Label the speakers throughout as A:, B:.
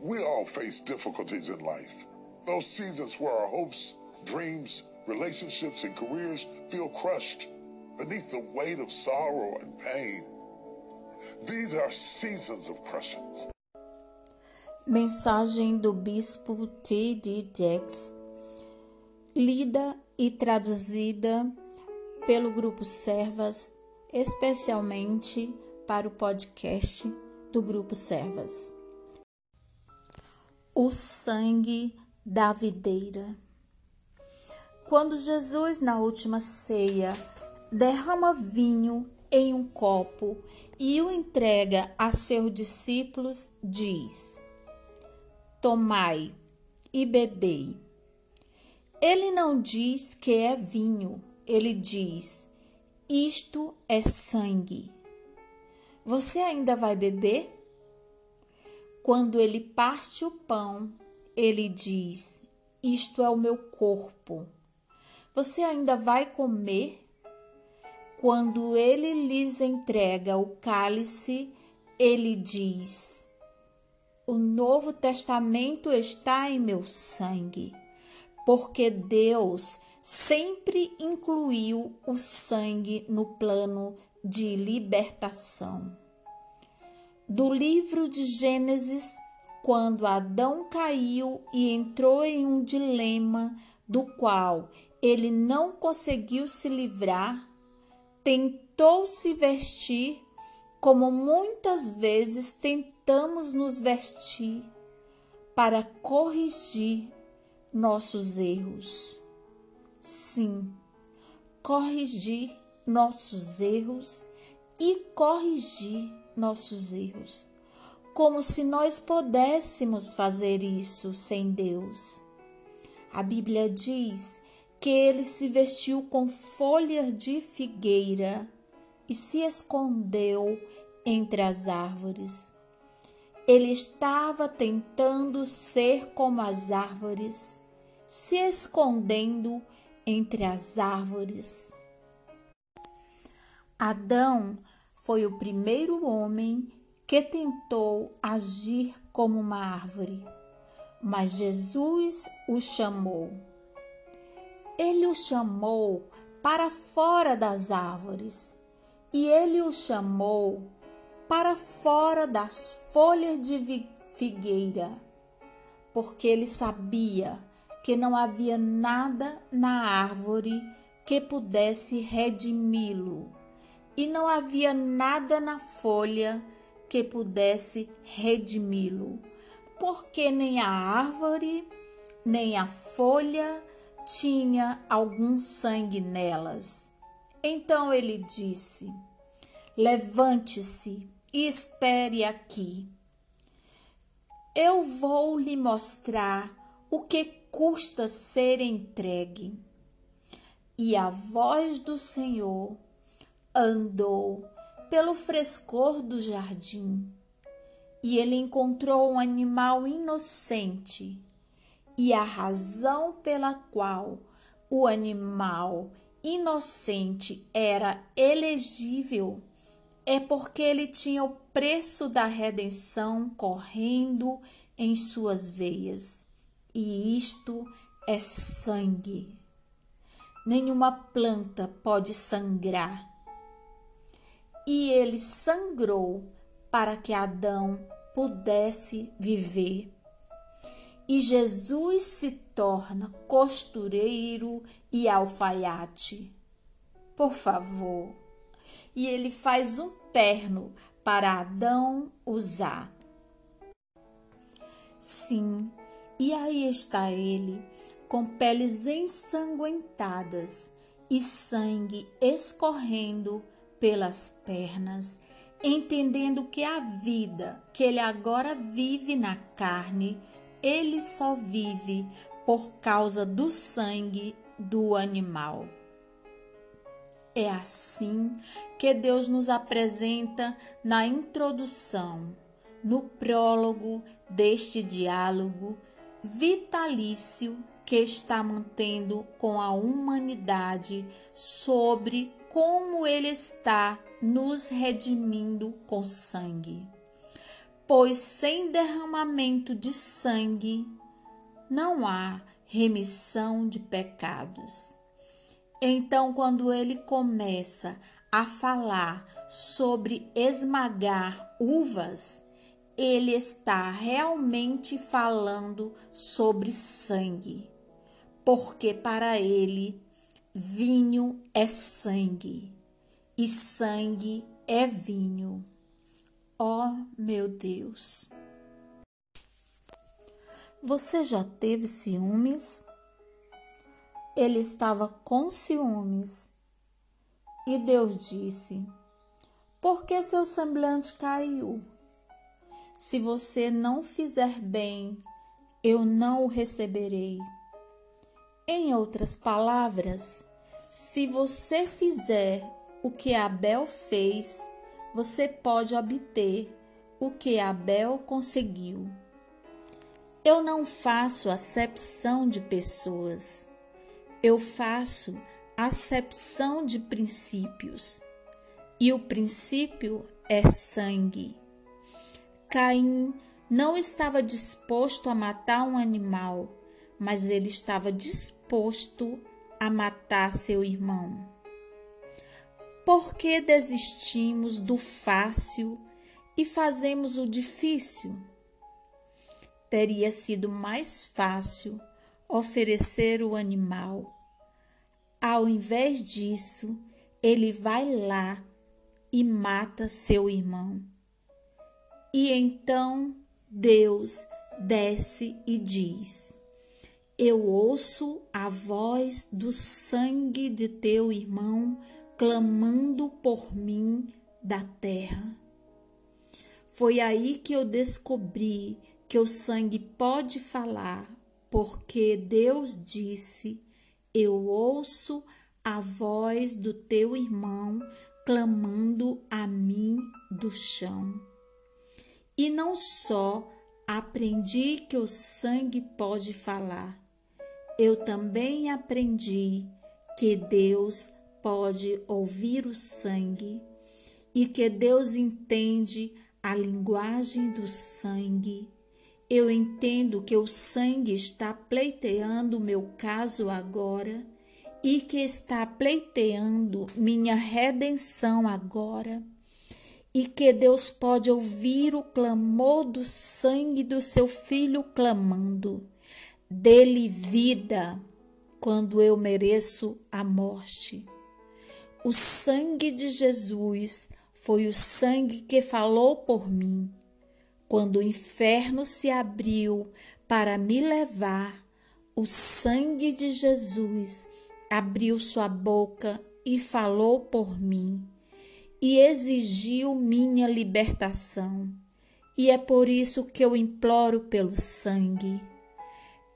A: We all face difficulties in life. Those seasons where our hopes, dreams, relationships, and careers feel crushed beneath the weight of sorrow and pain. These are seasons of crushing.
B: Mensagem do Bispo T. D. Jakes, lida e traduzida pelo Grupo Servas, especialmente para o podcast do Grupo Servas. O sangue da videira. Quando Jesus, na última ceia, derrama vinho em um copo e o entrega a seus discípulos, diz: Tomai e bebei. Ele não diz que é vinho, ele diz: Isto é sangue. Você ainda vai beber? Quando ele parte o pão, ele diz: Isto é o meu corpo. Você ainda vai comer? Quando ele lhes entrega o cálice, ele diz: o Novo Testamento está em meu sangue, porque Deus sempre incluiu o sangue no plano de libertação. Do livro de Gênesis, quando Adão caiu e entrou em um dilema do qual ele não conseguiu se livrar, tentou se vestir como muitas vezes tentamos nos vestir para corrigir nossos erros. Sim, corrigir nossos erros e corrigir nossos erros. Como se nós pudéssemos fazer isso sem Deus. A Bíblia diz que ele se vestiu com folhas de figueira e se escondeu entre as árvores. Ele estava tentando ser como as árvores, se escondendo entre as árvores. Adão foi o primeiro homem que tentou agir como uma árvore, mas Jesus o chamou. Ele o chamou para fora das árvores e ele o chamou para fora das folhas de figueira, porque ele sabia que não havia nada na árvore que pudesse redimi-lo, e não havia nada na folha que pudesse redimi-lo, porque nem a árvore, nem a folha tinha algum sangue nelas. Então ele disse: Levante-se e espere aqui. Eu vou lhe mostrar o que custa ser entregue. E a voz do Senhor andou pelo frescor do jardim, e ele encontrou um animal inocente, e a razão pela qual o animal inocente era elegível é porque ele tinha o preço da redenção correndo em suas veias. E isto é sangue. Nenhuma planta pode sangrar. E ele sangrou para que Adão pudesse viver. E Jesus se torna costureiro e alfaiate. Por favor, e ele faz um terno para Adão usar. Sim, e aí está ele, com peles ensanguentadas e sangue escorrendo pelas pernas, entendendo que a vida que ele agora vive na carne, ele só vive por causa do sangue do animal. É assim que Deus nos apresenta na introdução, no prólogo deste diálogo vitalício que está mantendo com a humanidade sobre como ele está nos redimindo com sangue. pois sem derramamento de sangue não há remissão de pecados. Então, quando ele começa a falar sobre esmagar uvas, ele está realmente falando sobre sangue, porque para ele vinho é sangue e sangue é vinho. Ó oh, meu Deus! Você já teve ciúmes? Ele estava com ciúmes. E Deus disse: Por que seu semblante caiu? Se você não fizer bem, eu não o receberei. Em outras palavras, se você fizer o que Abel fez, você pode obter o que Abel conseguiu. Eu não faço acepção de pessoas, eu faço acepção de princípios. E o princípio é sangue. Caim não estava disposto a matar um animal, mas ele estava disposto a matar seu irmão. Por que desistimos do fácil e fazemos o difícil? Teria sido mais fácil oferecer o animal. Ao invés disso, ele vai lá e mata seu irmão. E então Deus desce e diz: Eu ouço a voz do sangue de teu irmão clamando por mim da terra. Foi aí que eu descobri que o sangue pode falar, porque Deus disse: Eu ouço a voz do teu irmão clamando a mim do chão. E não só aprendi que o sangue pode falar, eu também aprendi que Deus pode ouvir o sangue e que Deus entende a linguagem do sangue. Eu entendo que o sangue está pleiteando meu caso agora e que está pleiteando minha redenção agora e que Deus pode ouvir o clamor do sangue do seu filho clamando: dele vida, quando eu mereço a morte. O sangue de Jesus foi o sangue que falou por mim. Quando o inferno se abriu para me levar, o sangue de Jesus abriu sua boca e falou por mim e exigiu minha libertação. E é por isso que eu imploro pelo sangue.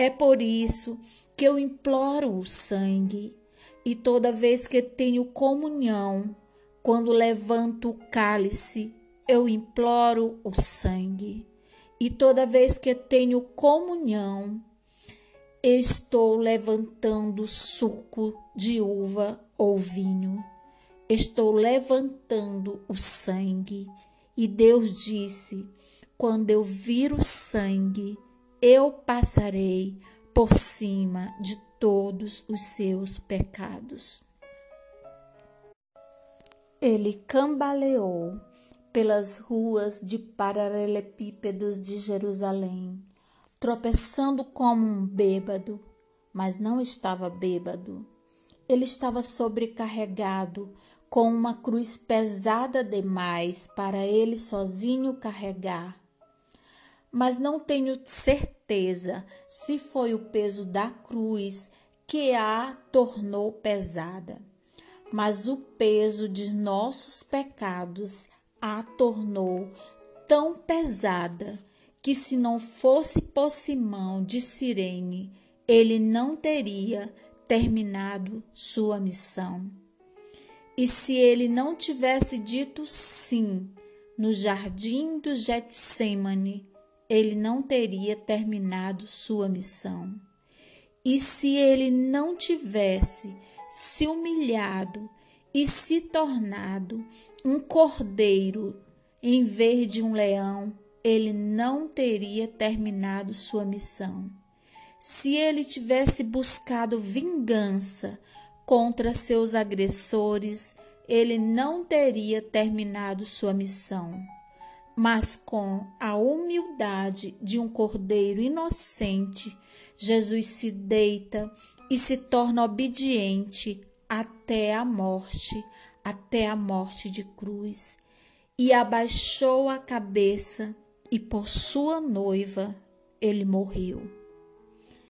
B: É por isso que eu imploro o sangue. E toda vez que tenho comunhão, quando levanto o cálice, eu imploro o sangue. E toda vez que tenho comunhão, estou levantando suco de uva ou vinho estou levantando o sangue. E Deus disse: quando eu vir o sangue, eu passarei por cima de todos os seus pecados. Ele cambaleou pelas ruas de paralelepípedos de Jerusalém, tropeçando como um bêbado, mas não estava bêbado. Ele estava sobrecarregado com uma cruz pesada demais para ele sozinho carregar. Mas não tenho certeza se foi o peso da cruz que a tornou pesada, mas o peso de nossos pecados a tornou tão pesada que se não fosse por Simão de Cirene, ele não teria terminado sua missão. E se ele não tivesse dito sim no jardim do Getsemane, ele não teria terminado sua missão. E se ele não tivesse se humilhado e se tornado um cordeiro em vez de um leão, ele não teria terminado sua missão. Se ele tivesse buscado vingança contra seus agressores, ele não teria terminado sua missão. Mas com a humildade de um cordeiro inocente, Jesus se deita e se torna obediente até a morte, até a morte de cruz, e abaixou a cabeça, e por sua noiva ele morreu.